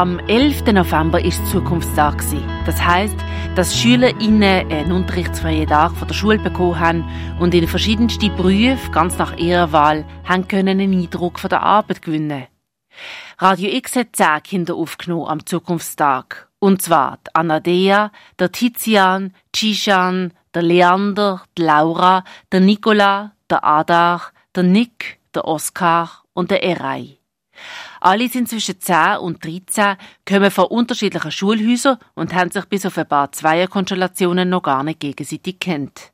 Am 11. November ist Zukunftstag. Das heißt, dass SchülerInnen einen unterrichtsfreien Tag von der Schule bekommen haben und in verschiedensten Berufen, ganz nach ihrer Wahl, haben können einen Eindruck von der Arbeit gewinnen. Radio X hat zehn Kinder aufgenommen am Zukunftstag. Und zwar die Anadea, der Tizian, Cishan, der Leander, die Laura, der Nicola, der Adar, der Nick, der Oskar und der Erei. Alle sind zwischen 10 und 13, kommen von unterschiedlichen Schulhäusern und haben sich bis auf ein paar Zweierkonstellationen noch gar nicht gegenseitig kennt.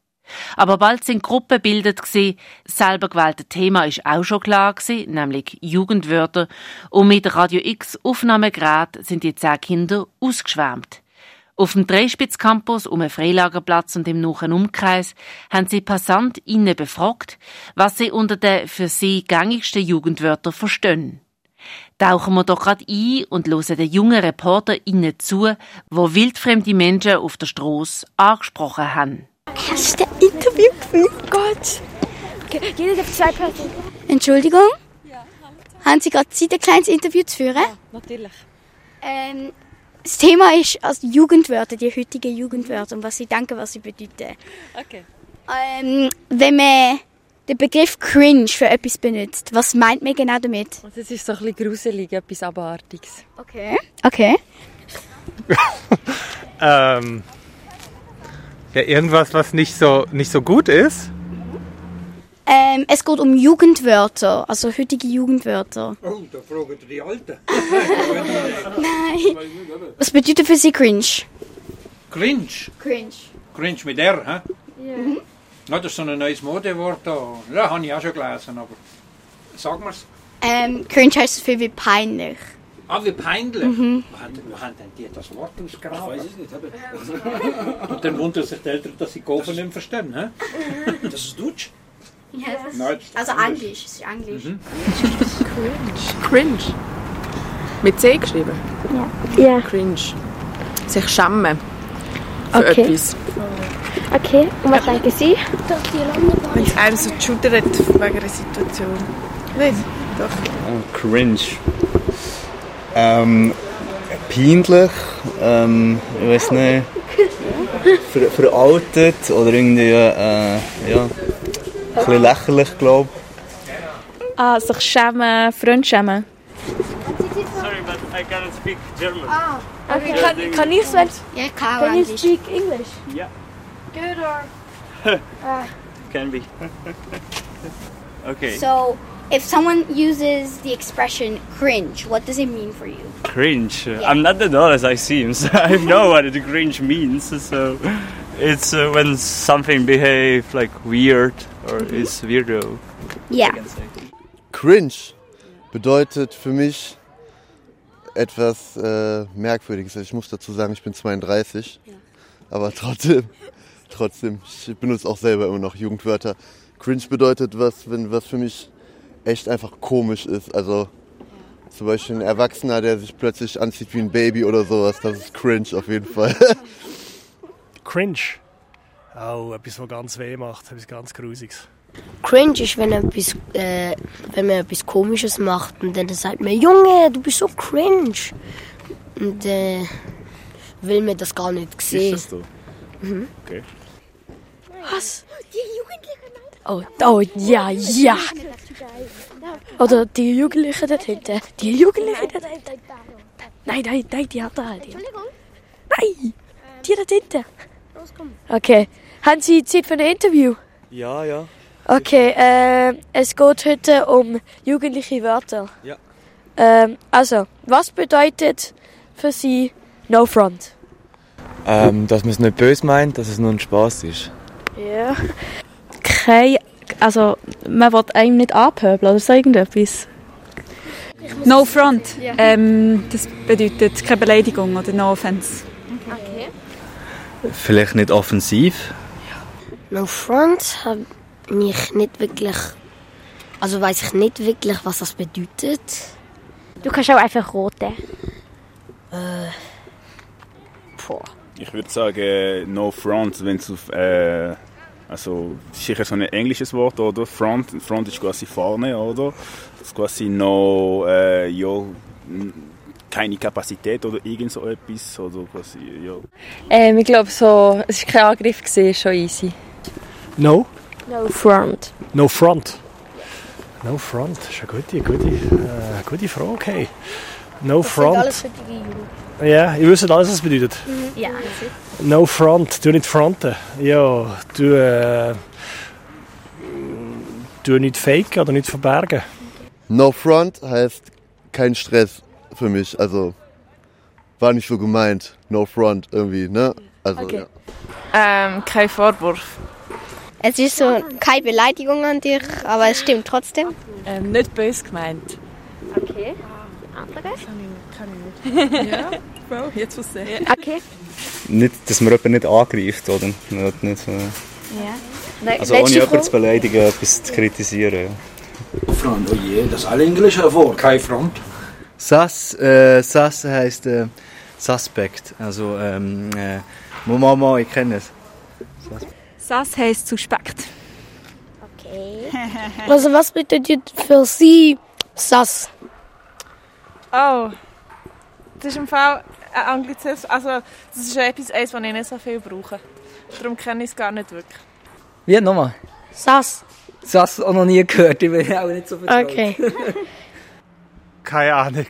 Aber bald sind Gruppen gebildet gsi, selber gewählte Thema ist auch schon klar gsi, nämlich Jugendwörter, und mit Radio X Aufnahmegerät sind die zehn Kinder ausgeschwärmt. Auf dem Dreispitz-Campus um einen Freilagerplatz und im nahen Umkreis haben sie PassantInnen befragt, was sie unter den für sie gängigsten Jugendwörtern verstehen. Tauchen wir doch gerade ein und hören den jungen ReporterInnen zu, wo wildfremde Menschen auf der Straße angesprochen haben. Hast du ein Interview geführt? Gott! Okay, jeder darf zwei Personen. Entschuldigung? Ja, Haben Sie gerade Zeit, ein kleines Interview zu führen? Ja, natürlich. Ähm, das Thema ist also Jugendwörter, die heutigen Jugendwörter und was Sie denken, was sie bedeuten. Okay. Ähm, wenn man den Begriff cringe für etwas benutzt, was meint man genau damit? Also es ist so ein bisschen gruselig, etwas Abartiges. Okay. Okay. ähm, ja, irgendwas, was nicht so, nicht so gut ist. Ähm, es geht um Jugendwörter, also heutige Jugendwörter. Oh, da fragen die Alten. Nein. Was bedeutet für Sie cringe? Cringe. Cringe. Cringe mit R, hä? Ja. Mhm. Ja, das ist so ein neues Modewort da. Ja, habe ich auch schon gelesen, aber sag mir's. Ähm, cringe heißt so viel wie peinlich. Ah, wie peinlich. Mhm. Wo, haben, wo haben denn die das Wort ausgraben? Ich weiß es nicht. Aber... Und dann wundern sich die Eltern, dass sie Gofen nicht verstehen. He? Das ist Deutsch? Ja, das Nein, das also Englisch. Das ist Englisch. Mhm. Cringe. Cringe. Mit C geschrieben? Ja. ja. Cringe. Sich schämen. Für okay. etwas. Okay, und was denken Sie? Wenn es einem so schudert wegen einer Situation. Nicht? Doch. Oh, cringe. Ähm, peinlich. Ähm, ich weiß nicht. Ver veraltet oder irgendwie, äh, ja, ein bisschen lächerlich, glaube ich. Ah, sich schämen, Freund schämen. Sorry, but I cannot speak German. Ah, okay. Kann, kann ich es. Ja, kann Can you speak English? Yeah. Good or... uh, Can be. okay. So, if someone uses the expression cringe, what does it mean for you? cringe. I'm not old as I seem, so I know what the cringe means. So it's uh, when something behave like weird or is weirdo. Yeah. Cringe bedeutet für mich etwas äh, Merkwürdiges. Also ich muss dazu sagen, ich bin 32, aber trotzdem, trotzdem, ich benutze auch selber immer noch Jugendwörter. Cringe bedeutet was, wenn was für mich echt einfach komisch ist. Also zum Beispiel ein Erwachsener, der sich plötzlich anzieht wie ein Baby oder sowas, das ist cringe auf jeden Fall. Cringe. Auch etwas, was ganz weh macht, etwas ganz Grusiges. Cringe ist, wenn, etwas, äh, wenn man etwas Komisches macht und dann sagt man, Junge, du bist so cringe. Und äh, will man das gar nicht sehen. Ist das so? Mhm. Okay. Was? Die Jugendlichen. Oh, oh ja, ja. Oder die Jugendlichen dort hinten. Die Jugendlichen dort hinten. Nein, nein, nein, die hat da halt. Nein, die dort hinten. Okay. Haben Sie Zeit für ein Interview? Ja, ja. Okay, äh, es geht heute um jugendliche Wörter. Ja. Ähm, also, was bedeutet für Sie No Front? Ähm, dass man es nicht böse meint, dass es nur ein Spaß ist. Ja. Kein, also man will einem nicht anpöbeln oder so irgendetwas. No front. Ähm, das bedeutet keine Beleidigung oder no offense. Okay. Vielleicht nicht offensiv. No Front habe ich nicht wirklich. Also weiß ich nicht wirklich, was das bedeutet. Du kannst auch einfach roten. Äh. Boah. Ich würde sagen, no front, wenn es auf. Äh, also, das ist sicher so ein englisches Wort, oder? Front, front ist quasi vorne, oder? Das ist quasi no. Äh, ja, n- keine Kapazität oder irgend so etwas oder quasi, ja. Ähm, ich glaube so, es war kein Angriff, gewesen, schon easy. No? No front. No front. No front, das ist eine gute, gute, äh, gute Frage. Hey. No Das front. alles heutige Jugend. Ja, ihr wisst alles, was es bedeutet. Ja. No front, du nicht fronten. Ja, du, äh, du nicht faken oder nicht verbergen. No front heißt kein Stress für mich. Also war nicht so gemeint. No front irgendwie, ne? Also Okay. ja. Ähm, kein Vorwurf. Es ist so keine Beleidigung an dich, aber es stimmt trotzdem. Ähm, nicht böse gemeint. Okay. Andere? ja, Bro, jetzt was sehen. Okay. Nicht, dass man jemanden nicht angreift, oder? Nicht, nicht so. Ja. Also ohne jemanden zu beleidigen, etwas zu kritisieren. Ja. Front, oh je, das ist alle Englisch hervor, kein Front. Sus, äh, Sus heißt äh, Suspect. Also, ähm, äh, Mama, ich kenne es. Sass heisst suspekt. Okay. Also was bedeutet für Sie SAS? Oh, das ist im Fall ein Anglizismus. Also, das ist etwas, eins, das ich nicht so viel brauche. Darum kenne ich es gar nicht wirklich. Wie nochmal? SAS. SAS auch noch nie gehört, ich bin auch nicht so vertraut. Okay. Keine Ahnung.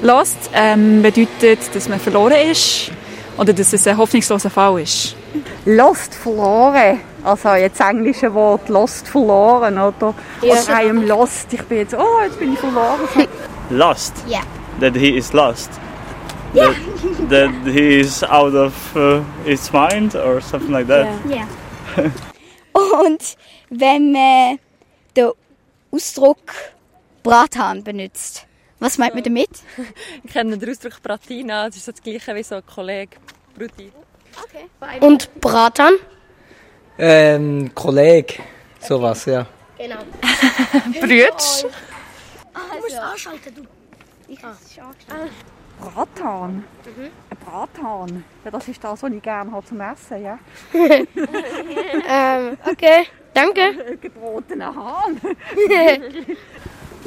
Lost ähm, bedeutet, dass man verloren ist oder dass es ein hoffnungsloser Fall ist. Lost verloren. Also jetzt das englische Wort lost verloren, oder? Ja. Oder I am lost. Ich bin jetzt, oh, jetzt bin ich verloren. Lost. Yeah. That he is lost. Yeah. That, that he is out of uh, his mind or something like that. Ja. Und wenn man den Ausdruck Brathahn benutzt, was meint man damit? Ich kenne den Ausdruck Bratina, das ist so das gleiche wie so ein Kollege. Brutti. Und Brathahn? Ähm, Kollege, sowas, ja. Genau. Brütsch. Du musst anschalten, du. Ich habe es schon angeschaltet. Brathahn. Mhm. Ein Brathahn. Ja, das ist das, was ich gerne habe zum Essen, ja? ähm, okay, danke. Gebratener Hahn.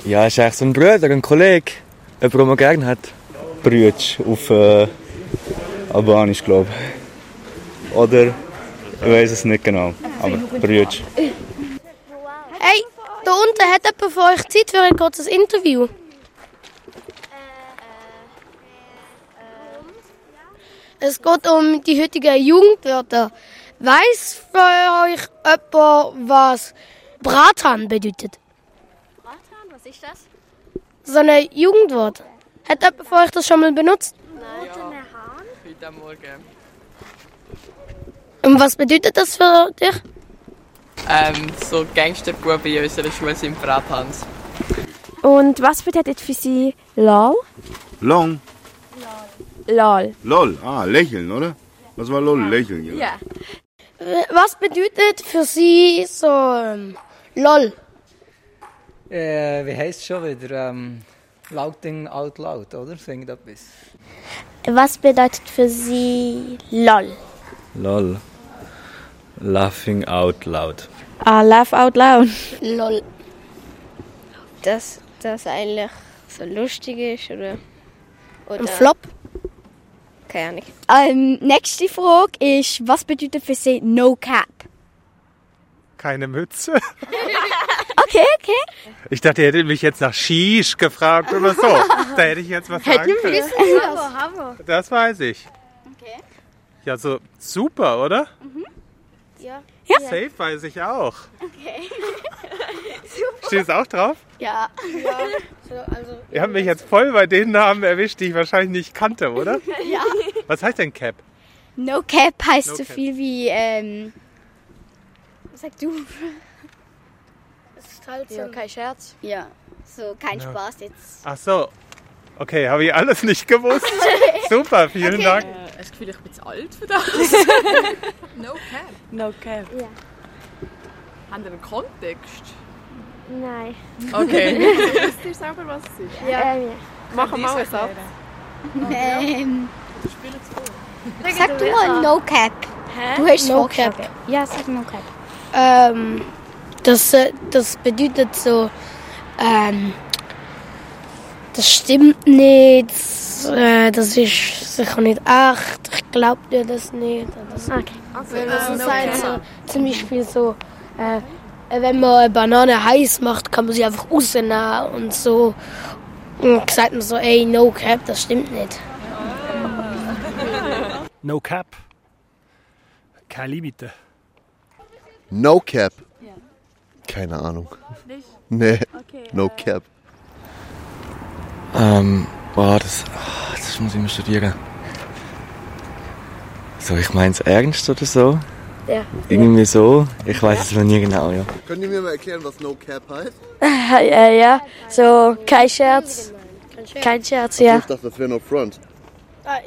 Ja, ist eigentlich so ein Bruder, ein Kollege. Jemand, den man gerne hat. Brütsch auf äh, Albanisch, glaube ich. Oder, ich weiß es nicht genau. Aber Brütsch. Hey, da unten hat jemand von euch Zeit für ein kurzes Interview? Es geht um die heutigen Jugendwörter. Weiß für euch jemand, was Brathahn bedeutet? Brathahn, was ist das? So ein Jugendwort. Hat jemand von euch das schon mal benutzt? Bratener Hahn? Heute Morgen. Und was bedeutet das für dich? Ähm, so Gangsterbuben in unserer Schule sind Brathans. Und was bedeutet für Sie LOL? Long. LOL. LOL. Ah, lächeln, oder? Was war LOL? Lächeln, ja. Ja. Äh, Was bedeutet für Sie so ähm, LOL? Äh, wie heisst es schon wieder? Ähm, Lauting out loud, oder? Singt etwas. Was bedeutet für Sie LOL? Lol. Laughing out loud. Ah, laugh out loud. LOL. Dass das eigentlich so lustig ist, oder? oder Ein Flop? Keine Ahnung. Ähm, nächste Frage ist, was bedeutet für Sie No Cap? Keine Mütze. Okay, okay. Ich dachte, ihr hättet mich jetzt nach Shish gefragt oder so. Da hätte ich jetzt was sagen können. Hammer, Hammer. Das weiß ich. Okay. Ja, so super, oder? Ja. Ja. Safe weiß ich auch. Okay. Steht es auch drauf? Ja. ja. So, also, Ihr habt mich jetzt voll bei den Namen erwischt, die ich wahrscheinlich nicht kannte, oder? ja. Was heißt denn Cap? No Cap heißt No so cap. viel wie, ähm, Was sagst du? Das ist halt so. Ja, kein Scherz. Ja. So, kein Ja. Spaß jetzt. Ach so. Okay, habe ich alles nicht gewusst. Super, vielen Okay. Dank. Äh, hast du das Gefühl, ich bin zu alt für das? no cap. No cap. Ja. Haben wir einen Kontext? Nein. Okay. Wisst ihr selber, was es ist? Ja. Ähm, ja. Mach mal einen Satz. Ähm, Spielen zu sag du mal No Cap. Hä? Du hast No. Cap. Ja, sag No Cap. Ähm, das, äh, das bedeutet so, ähm, das stimmt nicht, äh, das ist sicher nicht echt, ich glaube dir das nicht. Das, okay. Weil das ist halt so, zum Beispiel so, äh, wenn man eine Banane heiß macht, kann man sie einfach rausnehmen und so. Und sagt man so, ey, no cap, das stimmt nicht. No cap. Keine Limite. No Cap. Keine Ahnung. Nee, no Cap. Ähm, boah, das, ah, das muss ich mal studieren. So, ich meine es ernst oder so? Ja. Irgendwie so. Ich weiß es noch nie genau, ja. Könnt ihr mir mal erklären, was No Cap heißt? ja, ja, so kein Scherz. Kein Scherz, ja. Ich dachte, das wäre No Front.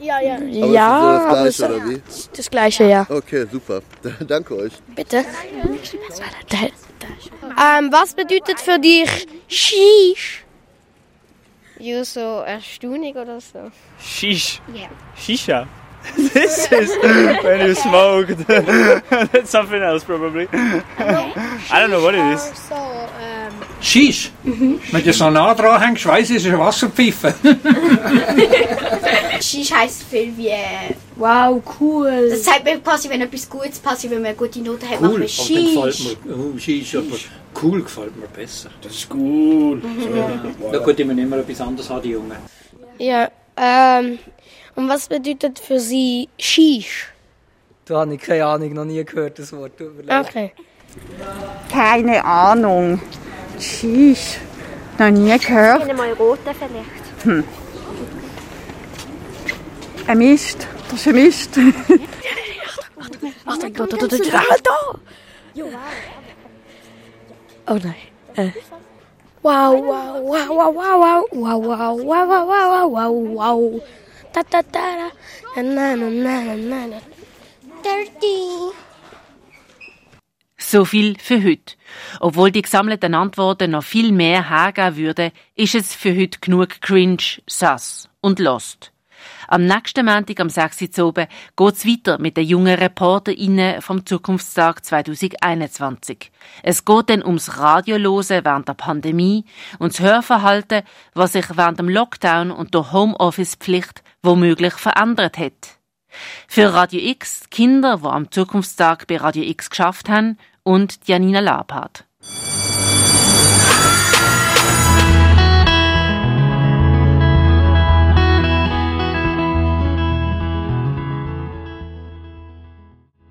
Ja, ja. Aber ja, ist das das aber Gleiche, oder wie? das Gleiche, ja. Okay, super. Danke euch. Bitte. Ähm, was bedeutet für dich Shish? Ja, so erstaunlich oder so. Shish. Ja. Shisha. This is when you smoke. That's something else, probably. I don't know what it is. So, ähm, Shish. Wenn du so nah dran hängst, weiss ich, es er ist eine Wasserpfeife. Shish heisst viel wie. äh, Wow, cool. Das sagt mir quasi, wenn etwas Gutes passiert, wenn man eine gute Note hat, macht Cool, man und dann gefällt Shish. mir, oh, Shish, aber cool gefällt mir besser. Das ist cool. Na gut, ich muss immer etwas anderes haben, die Jungen. Ja, ähm, und was bedeutet für sie Shish? Da habe ich keine Ahnung, noch nie gehört das Wort. Okay. Keine Ahnung. Tschüss. Noch nie gehört. Ich mal roten vielleicht. Hm. Ein Mist. Das ist ein Mist. Achtung, da, da, da, da. Oh nein. Äh. Wow, wow, wow, wow, wow, wow, wow, wow, wow, wow, wow, wow, wow, wow. Da, da, da, da. Na, na, na, na, na. Dirty. So viel für heute. Obwohl die gesammelten Antworten noch viel mehr hergeben würden, ist es für heute genug cringe, sass und lost. Am nächsten Montag am 6. Uhr oben geht's weiter mit den jungen ReporterInnen vom Zukunftstag 2021. Es geht dann ums Radiolosen während der Pandemie und das Hörverhalten, was sich während dem Lockdown und der Homeoffice-Pflicht womöglich verändert hat. Für Radio X Kinder, die am Zukunftstag bei Radio X geschafft haben und Janina Labhardt.